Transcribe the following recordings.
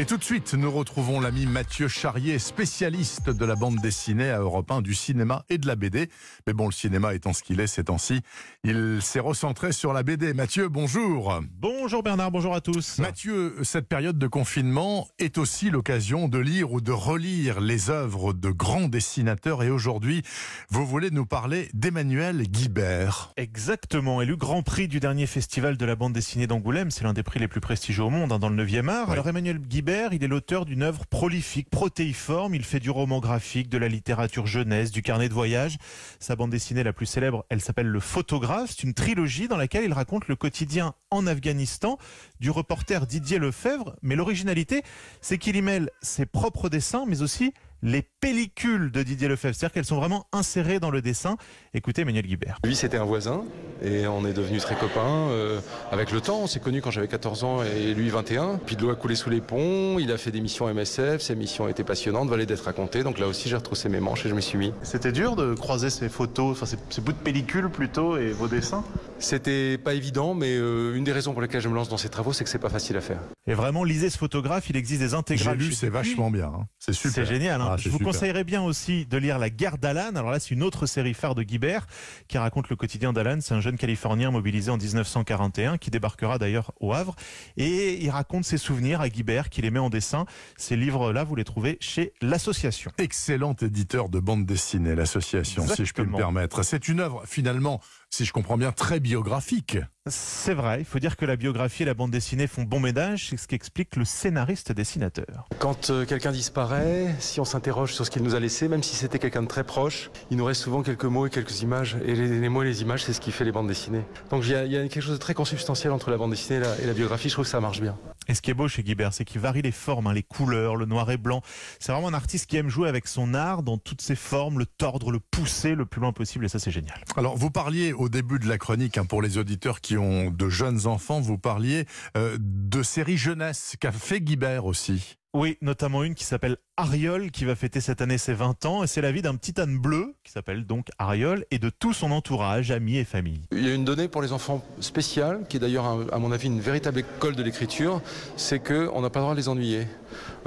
Et tout de suite, nous retrouvons l'ami Mathieu Charrier, spécialiste de la bande dessinée à Europe 1, du cinéma et de la BD. Mais bon, le cinéma étant ce qu'il est ces temps-ci, il s'est recentré sur la BD. Mathieu, bonjour. Bonjour Bernard, bonjour à tous. Mathieu, cette période de confinement est aussi l'occasion de lire ou de relire les œuvres de grands dessinateurs. Et aujourd'hui, vous voulez nous parler d'Emmanuel Guibert. Exactement, élu grand prix du dernier festival de la bande dessinée d'Angoulême. C'est l'un des prix les plus prestigieux au monde, hein, dans le 9e art. Oui. Alors Emmanuel Guibert, il est l'auteur d'une œuvre prolifique, protéiforme. Il fait du roman graphique, de la littérature jeunesse, du carnet de voyage. Sa bande dessinée la plus célèbre, elle s'appelle Le Photographe. C'est une trilogie dans laquelle il raconte le quotidien en Afghanistan du reporter Didier Lefebvre. Mais l'originalité, c'est qu'il y mêle ses propres dessins, mais aussi les pellicules de Didier Lefebvre. C'est-à-dire qu'elles sont vraiment insérées dans le dessin. Écoutez Emmanuel Guibert. Lui, c'était un voisin et on est devenus très copains euh, avec le temps. On s'est connus quand j'avais 14 ans et lui 21. Puis de l'eau a coulé sous les ponts. Il a fait des missions MSF. Ses missions étaient passionnantes, valaient d'être racontées. Donc là aussi, j'ai retroussé mes manches et je me suis mis. C'était dur de croiser ces photos, enfin ces, ces bouts de pellicule plutôt et vos dessins? C'était pas évident, mais euh, une des raisons pour lesquelles je me lance dans ces travaux, c'est que c'est pas facile à faire. Et vraiment, lisez ce photographe. Il existe des J'ai intégrales. lu, chez c'est vachement bien. hein. C'est super. C'est génial. hein. Ah, Je c'est vous super. Conseillerais bien aussi de lire La guerre d'Alan. Alors là, c'est une autre série phare de Guibert qui raconte le quotidien d'Alan. C'est un jeune Californien mobilisé en 1941 qui débarquera d'ailleurs au Havre. Et il raconte ses souvenirs à Guibert, qui les met en dessin. Ces livres-là, vous les trouvez chez l'Association. Excellent éditeur de bande dessinée, l'association, si je puis me permettre. C'est une œuvre, finalement, si je comprends bien, très biographique. C'est vrai, il faut dire que la biographie et la bande dessinée font bon ménage, c'est ce qu'explique le scénariste dessinateur. Quand euh, quelqu'un disparaît, si on s'interroge sur ce qu'il nous a laissé, même si c'était quelqu'un de très proche, il nous reste souvent quelques mots et quelques images. Et les, les mots et les images, c'est ce qui fait les bandes dessinées. Donc il y, a, il y a quelque chose de très consubstantiel entre la bande dessinée et la, et la biographie. Je trouve que ça marche bien. Et ce qui est beau chez Guibert, c'est qu'il varie les formes, hein, les couleurs, le noir et blanc. C'est vraiment un artiste qui aime jouer avec son art dans toutes ses formes, le tordre, le pousser le plus loin possible, et ça c'est génial. Alors, vous parliez au début de la chronique, hein, pour les auditeurs qui ont de jeunes enfants, vous parliez euh, de séries jeunesse qu'a fait Guibert aussi. Oui, notamment une qui s'appelle Ariol, qui va fêter cette année ses 20 ans, et c'est la vie d'un petit âne bleu, qui s'appelle donc Ariol, et de tout son entourage, amis et famille. Il y a une donnée pour les enfants spéciale, qui est d'ailleurs, à mon avis, une véritable école de l'écriture, c'est qu'on n'a pas le droit de les ennuyer.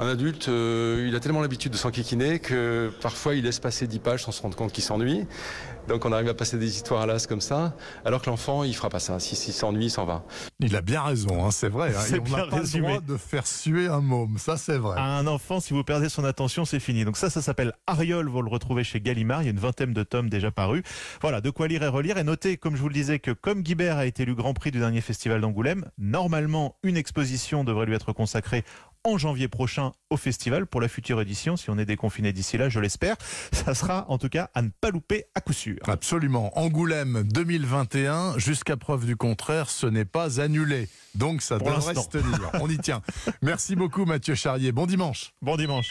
Un adulte, euh, il a tellement l'habitude de s'enquiquiner que parfois il laisse passer 10 pages sans se rendre compte qu'il s'ennuie. Donc on arrive à passer des histoires à l'as comme ça, alors que l'enfant, il fera pas ça. Si- S'il s'ennuie, il s'en va. Il a bien raison, hein, c'est vrai. hein, C'est et on n'a bien pas résumé. le droit de faire suer un môme, ça c'est À un enfant, si vous perdez son attention, c'est fini. Donc ça, ça s'appelle Ariol, vous le retrouvez chez Gallimard, il y a une vingtaine de tomes déjà parus. Voilà, de quoi lire et relire. Et notez, comme je vous le disais, que comme Guibert a été élu Grand Prix du dernier festival d'Angoulême, normalement, une exposition devrait lui être consacrée en janvier prochain au festival pour la future édition, si on est déconfiné d'ici là, je l'espère. Ça sera en tout cas à ne pas louper à coup sûr. Absolument. Angoulême 2021, jusqu'à preuve du contraire, ce n'est pas annulé. Donc ça Pour devrait se tenir. On y tient. Merci beaucoup Mathieu Charrier. Bon dimanche. Bon dimanche.